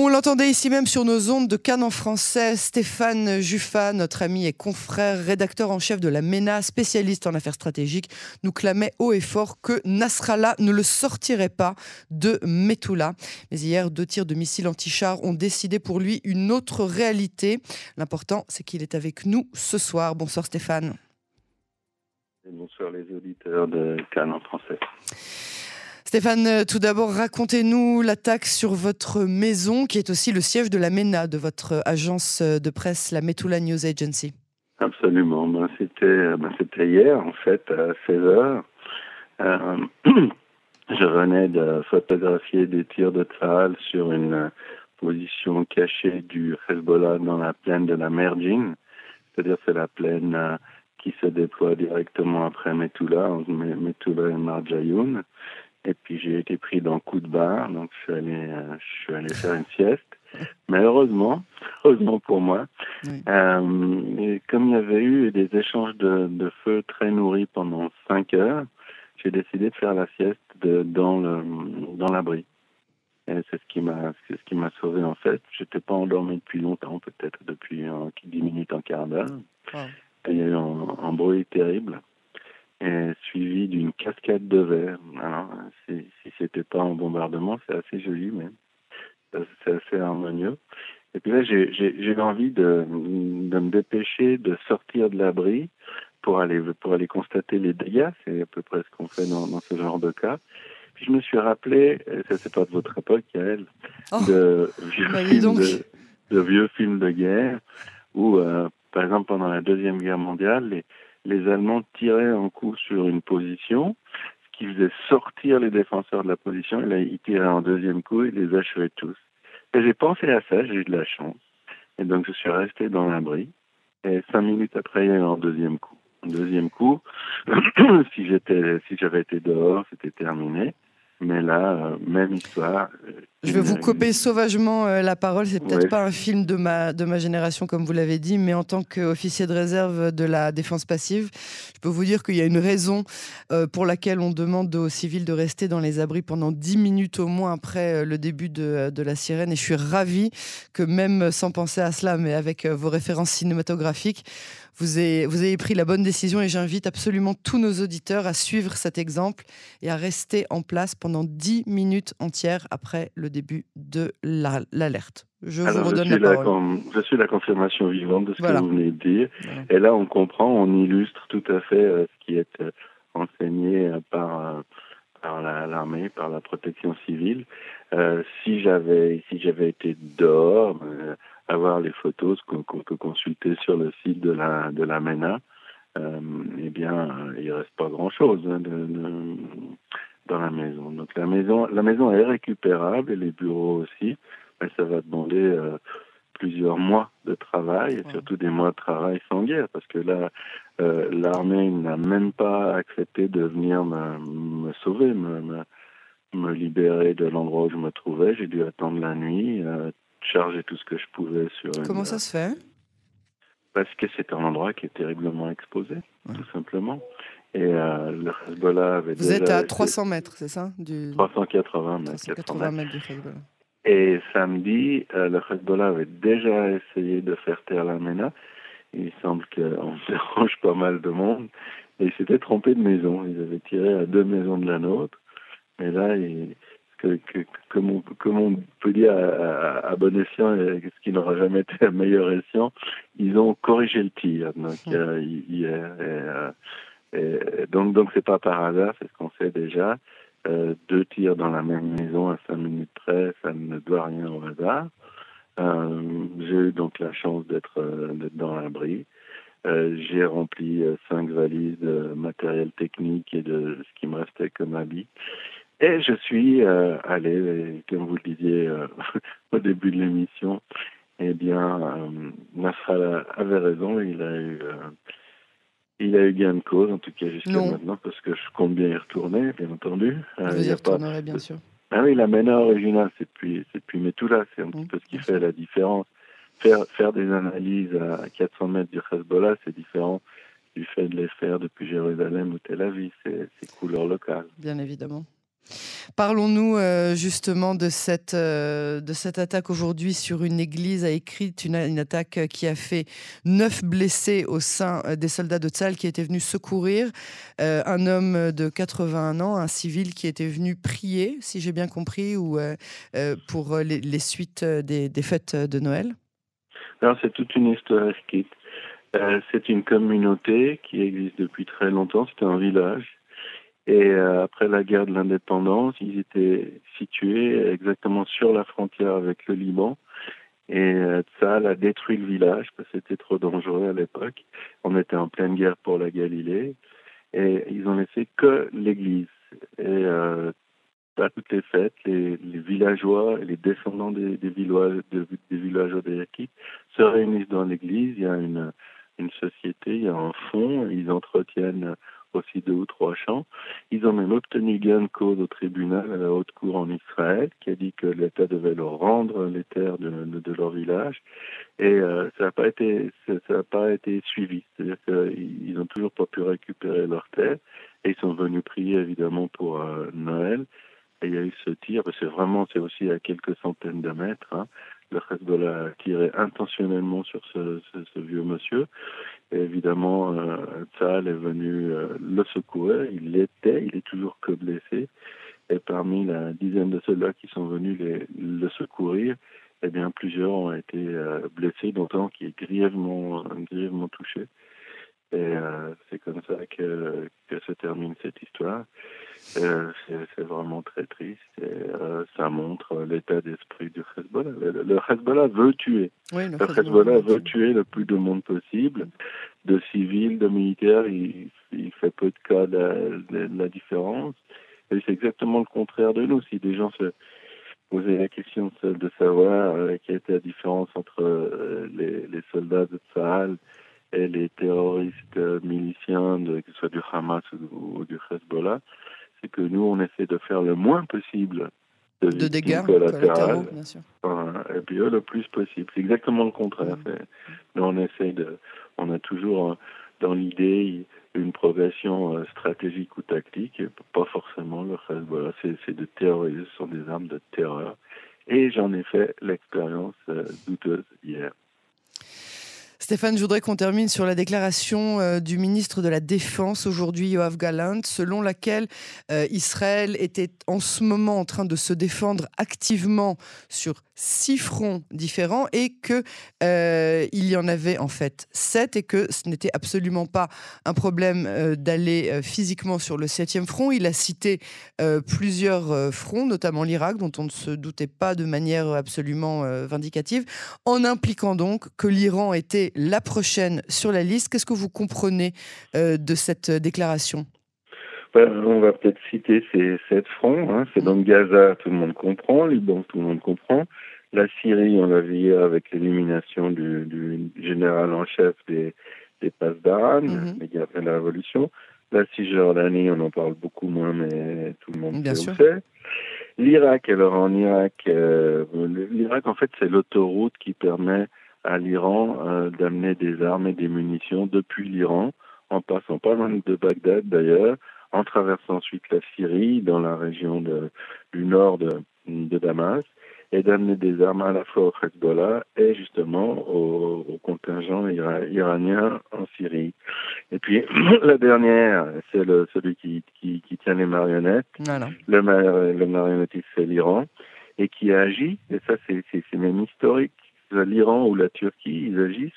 On l'entendait ici même sur nos ondes de Cannes en français. Stéphane Juffa, notre ami et confrère, rédacteur en chef de la MENA, spécialiste en affaires stratégiques, nous clamait haut et fort que Nasrallah ne le sortirait pas de Metula. Mais hier, deux tirs de missiles anti-chars ont décidé pour lui une autre réalité. L'important, c'est qu'il est avec nous ce soir. Bonsoir Stéphane. bonsoir les auditeurs de Cannes en français. Stéphane, euh, tout d'abord, racontez-nous l'attaque sur votre maison, qui est aussi le siège de la MENA, de votre agence euh, de presse, la Metula News Agency. Absolument. Ben, c'était, ben, c'était hier, en fait, à 16 heures. Euh, je venais de photographier des tirs de Tzal sur une position cachée du Hezbollah dans la plaine de la Merjin. C'est-à-dire, c'est la plaine qui se déploie directement après Metula, Metula et Marjayoun. Et puis j'ai été pris dans coup de barre, donc je suis allé, euh, je suis allé faire une sieste. Mais heureusement, heureusement pour moi, euh, comme il y avait eu des échanges de, de feu très nourris pendant cinq heures, j'ai décidé de faire la sieste de, dans le dans l'abri. Et c'est ce qui m'a ce qui m'a sauvé en fait. J'étais pas endormi depuis longtemps, peut-être depuis dix minutes, un quart d'heure. Il y a eu un bruit terrible et suivi d'une cascade de verre. Alors, si, si c'était pas un bombardement, c'est assez joli, mais c'est assez harmonieux. Et puis là, j'ai eu envie de, de me dépêcher de sortir de l'abri pour aller pour aller constater les dégâts. C'est à peu près ce qu'on fait dans, dans, ce genre de cas. Puis je me suis rappelé, ça c'est pas de votre époque, Yael, oh, de, vieux bah, films de, de, vieux films de guerre où, euh, par exemple, pendant la deuxième guerre mondiale, les, les Allemands tiraient un coup sur une position, ce qui faisait sortir les défenseurs de la position, et là, ils tiraient un deuxième coup et les achevaient tous. Et j'ai pensé à ça, j'ai eu de la chance. Et donc, je suis resté dans l'abri. Et cinq minutes après, il y a eu un deuxième coup. Un deuxième coup, si j'étais, si j'avais été dehors, c'était terminé. Mais là, euh, même histoire. Euh, je vais vous couper sauvagement euh, la parole. C'est peut-être pas un film de ma, de ma génération, comme vous l'avez dit, mais en tant qu'officier de réserve de la défense passive, je peux vous dire qu'il y a une raison pour laquelle on demande aux civils de rester dans les abris pendant 10 minutes au moins après le début de, de la sirène. Et je suis ravi que même sans penser à cela, mais avec vos références cinématographiques, vous avez, vous avez pris la bonne décision et j'invite absolument tous nos auditeurs à suivre cet exemple et à rester en place pendant 10 minutes entières après le début de l'alerte. je vous redonne la parole. je suis la confirmation vivante de ce que vous venez de dire. Et là, on comprend, on illustre tout à fait euh, ce qui est euh, enseigné euh, par par l'armée, par la protection civile. si j'avais si j'avais été dehors, avoir les photos qu'on peut consulter sur le site de la de la MENA, euh, eh bien, il reste pas grand-chose hein, de, de, dans la maison. Donc la maison, la maison est récupérable et les bureaux aussi, mais ça va demander euh, plusieurs mois de travail et surtout des mois de travail sans guerre, parce que là, euh, l'armée n'a même pas accepté de venir me, me sauver, me, me, me libérer de l'endroit où je me trouvais. J'ai dû attendre la nuit, euh, charger tout ce que je pouvais sur. Comment ça se fait Parce que c'est un endroit qui est terriblement exposé, tout simplement. Et euh, le Hezbollah avait Vous êtes à 300 mètres, c'est ça du... 380 mètres. 380 mètres du Hezbollah. Et samedi, euh, le Hezbollah avait déjà essayé de faire taire la MENA. Il semble qu'on dérange pas mal de monde. Et ils s'étaient trompés de maison. Ils avaient tiré à deux maisons de la nôtre. Et là, ils, que, que, comme, on, comme, on, peut dire à, à, bon escient, ce qui n'aura jamais été un meilleur escient, ils ont corrigé le tir. Donc, euh, hier, et, euh, et, donc, donc c'est pas par hasard, c'est ce qu'on sait déjà. Euh, deux tirs dans la même maison à 5 minutes près, ça ne doit rien au hasard. Euh, j'ai eu donc la chance d'être euh, dans l'abri. Euh, j'ai rempli cinq valises de matériel technique et de ce qui me restait comme habit. Et je suis euh, allé, comme vous le disiez euh, au début de l'émission, eh bien, euh, Nasrallah avait raison, il a eu, euh, il a eu gain de cause, en tout cas jusqu'à maintenant, parce que je compte bien y retourner, bien entendu. Vous y retournerez, bien sûr. Ah oui, la MENA originale, c'est depuis, c'est depuis Metula, c'est un petit peu ce qui fait la différence. Faire, faire des analyses à 400 mètres du Hezbollah, c'est différent du fait de les faire depuis Jérusalem ou Tel Aviv, c'est couleur locale. Bien évidemment. Parlons-nous euh, justement de cette, euh, de cette attaque aujourd'hui sur une église à écrite, une, attaque qui a fait neuf blessés au sein euh, des soldats de Tzal qui étaient venus secourir un homme de 81 ans, un civil qui était venu prier, si j'ai bien compris, ou pour les, suites des, fêtes de Noël. C'est toute une histoire c'est une communauté qui existe depuis très longtemps, c'est un village et euh, après la guerre de l'indépendance, ils étaient situés exactement sur la frontière avec le Liban. Et euh, a détruit le village parce que c'était trop dangereux à l'époque. On était en pleine guerre pour la Galilée. Et ils ont laissé que l'église. Et euh, à toutes les fêtes, les, villageois et les descendants des, des, villageois, des villageois se réunissent dans l'église. Il y a une, une société, il y a un fonds, ils entretiennent aussi deux ou trois champs. Ils ont même obtenu gain de cause au tribunal, à la haute cour en Israël, qui a dit que l'État devait leur rendre les terres de, leur village. Et euh, ça n'a pas été, suivi. C'est-à-dire qu'ils n'ont toujours pas pu récupérer leurs terres. Et ils sont venus prier évidemment pour euh, Noël. Et il y a eu ce tir, c'est vraiment, c'est aussi à quelques centaines de mètres. Hein. Le Hezbollah a tiré intentionnellement sur ce, vieux monsieur. Évidemment, euh, est venu euh, le secourir. Il était, il est toujours que blessé. Et parmi la dizaine de soldats qui sont venus le secourir, eh bien, plusieurs ont été euh, blessés, dont un qui est grièvement, grièvement touché. Et euh, c'est comme ça que se termine cette histoire. Euh, c'est vraiment très triste et euh, ça montre l'état d'esprit du Hezbollah. Le, Hezbollah veut tuer. le, Hezbollah, veut tuer le plus de monde possible, de civils, de militaires. Il, il fait peu de cas de, la différence. Et c'est exactement le contraire de nous. Si des gens se posaient la question de savoir quelle était la différence entre les, les soldats de Tsahal et les terroristes miliciens, de, que ce soit du Hamas ou, du Hezbollah, c'est que nous, on essaie de faire le moins possible de, de dégâts collatéraux, bien sûr. et puis eux, le plus possible. C'est exactement le contraire. Mmh. Nous, on essaie de, on a toujours dans l'idée une progression euh, stratégique ou tactique, pas forcément le Hezbollah. C'est de terroriser, ce sont des armes de terreur. Et j'en ai fait l'expérience euh, douteuse hier. Stéphane, je voudrais qu'on termine sur la déclaration euh, du ministre de la Défense aujourd'hui, Yoav Galant, selon laquelle euh, Israël était en ce moment en train de se défendre activement sur six fronts différents et que euh, il y en avait en fait sept et que ce n'était absolument pas un problème d'aller physiquement sur le septième front. Il a cité plusieurs fronts, notamment l'Irak, dont on ne se doutait pas de manière absolument vindicative, en impliquant donc que l'Iran était la prochaine sur la liste. Qu'est-ce que vous comprenez euh, de cette déclaration? Ben, on va peut-être citer ces sept fronts. Hein. C'est donc Gaza, tout le monde comprend. Liban, tout le monde comprend. La Syrie, on l'a vu avec l'élimination du, général en chef des, des passes d'Aran, mm la Révolution. La Cisjordanie, on en parle beaucoup moins, mais tout le monde Bien sait sait. L'Irak, alors en Irak, euh, l'Irak, en fait, c'est l'autoroute qui permet à l'Iran euh, d'amener des armes et des munitions depuis l'Iran, en passant pas loin de Bagdad d'ailleurs, en traversant ensuite la Syrie, dans la région de, du nord de, de Damas, et d'amener des armes à la fois au Hezbollah et justement au, au contingent iranien en Syrie. Et puis la dernière, c'est celui qui, qui, qui, tient les marionnettes. Le, le marionnettiste, c'est l'Iran, et qui agit, et ça c'est même historique, l'Iran ou la Turquie, ils agissent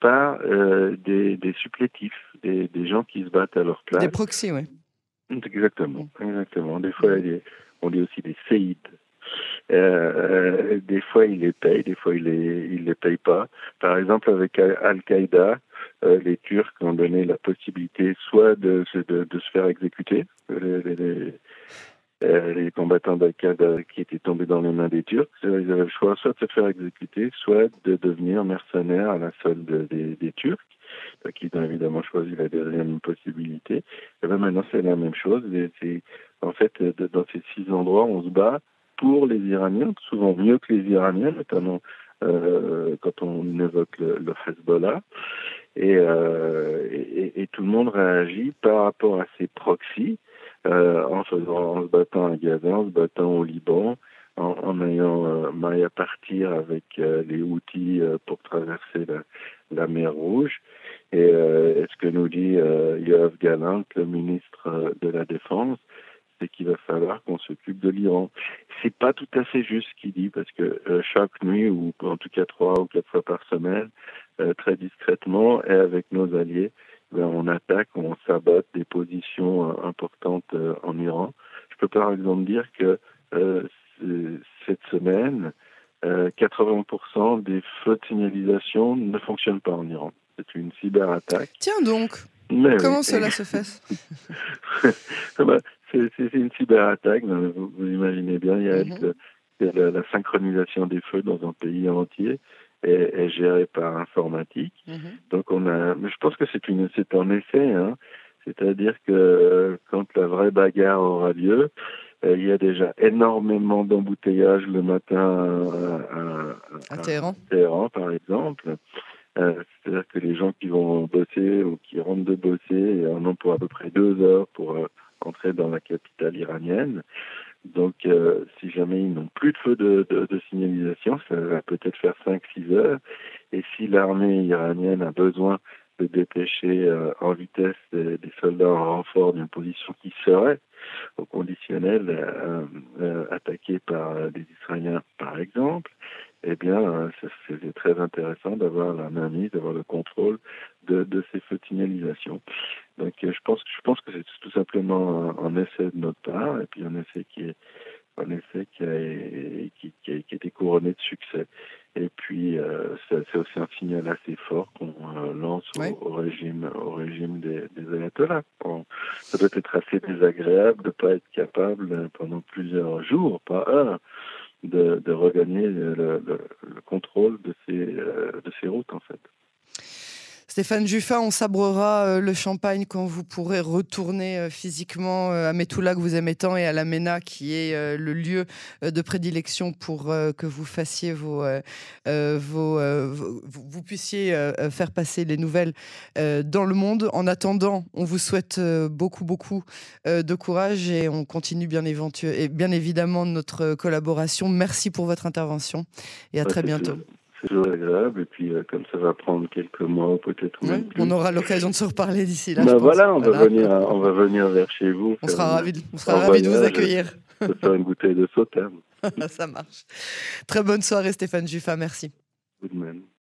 par euh, des, des, supplétifs, des, des, gens qui se battent à leur place. Des proxys, oui. Exactement, exactement. Des fois, on dit aussi des séides. Euh, des fois, ils les payent, des fois, ils les, ils les payent pas. Par exemple, avec Al-Qaïda, euh, les Turcs ont donné la possibilité soit de, de, de se faire exécuter, les, euh, les combattants d'Al-Qaïda qui étaient tombés dans les mains des Turcs, ils avaient le choix soit de se faire exécuter, soit de devenir mercenaires à la solde des, Turcs, qui ont évidemment choisi la deuxième possibilité. Et bien maintenant, c'est la même chose. C'est, en fait, dans ces six endroits, on se bat pour les Iraniens, souvent mieux que les Iraniens, notamment euh, quand on évoque le, Hezbollah. Euh, et, et, tout le monde réagit par rapport à ces proxys en, faisant, en se battant à Gaza, en se battant au Liban, en, ayant euh, maille à partir avec euh, les outils euh, pour traverser la, la, mer Rouge. Et ce que nous dit Yoav Galant, le ministre de la Défense, c'est qu'il va falloir qu'on s'occupe de l'Iran. C'est pas tout à fait juste ce qu'il dit parce que chaque nuit ou en tout cas trois ou quatre fois par semaine, très discrètement et avec nos alliés, ben, on attaque, on sabote des positions importantes en Iran. Je peux par exemple dire que cette semaine, 80% euh, des feux de signalisation ne fonctionnent pas en Iran. C'est une cyberattaque. Tiens donc Comment cela se fait? Ah bah, C'est une cyberattaque, vous, imaginez bien, il y a la, synchronisation des feux dans un pays entier est, gérée par informatique. Mhm. Donc on a, mais je pense que c'est une, c'est un effet, hein. c'est-à-dire que quand la vraie bagarre aura lieu, euh, il y a déjà énormément d'embouteillages le matin à, Téhéran. par exemple. Euh, c'est-à-dire que les gens qui vont bosser ou qui rentrent de bosser en ont pour à peu près deux heures pour euh, entrer dans la capitale iranienne. Donc, si jamais ils n'ont plus de feu de, de, signalisation, ça va peut-être faire 5-6 heures. Et si l'armée iranienne a besoin de dépêcher en vitesse des, des soldats en renfort d'une position qui serait au conditionnel euh, euh, attaqué par des Israéliens, par exemple, eh bien, c'est très intéressant d'avoir la mainmise, d'avoir le contrôle de, ces feux de signalisation. Donc, je pense, je pense que c'est tout simplement un, essai de notre part, et puis un essai qui est un essai qui a, qui, qui, a, été couronné de succès. Et puis, euh, c'est aussi un signal assez fort qu'on euh, lance au, régime, au régime des, des ayatollahs. ça doit être assez désagréable de ne pas être capable euh, pendant plusieurs jours, pas heures, de, de regagner le, le, le, contrôle de ces, de ces routes, en fait. Stéphane Juffin, on sabrera euh, le champagne quand vous pourrez retourner euh, physiquement euh, à Metula que vous aimez tant et à la MENA qui est le lieu de prédilection pour que vous fassiez vos, vos, vous puissiez faire passer les nouvelles dans le monde. En attendant, on vous souhaite beaucoup beaucoup de courage et on continue bien, et bien évidemment notre collaboration. Merci pour votre intervention et à très bientôt toujours agréable. Et puis, euh, comme ça va prendre quelques mois, peut-être On aura l'occasion de se reparler d'ici là. Ben voilà, on, Va venir, on va venir vers chez vous. On sera ravis ravi de vous accueillir. faire une bouteille de sauterne. ça marche. Très bonne soirée, Stéphane Juffa. Merci. Vous de même.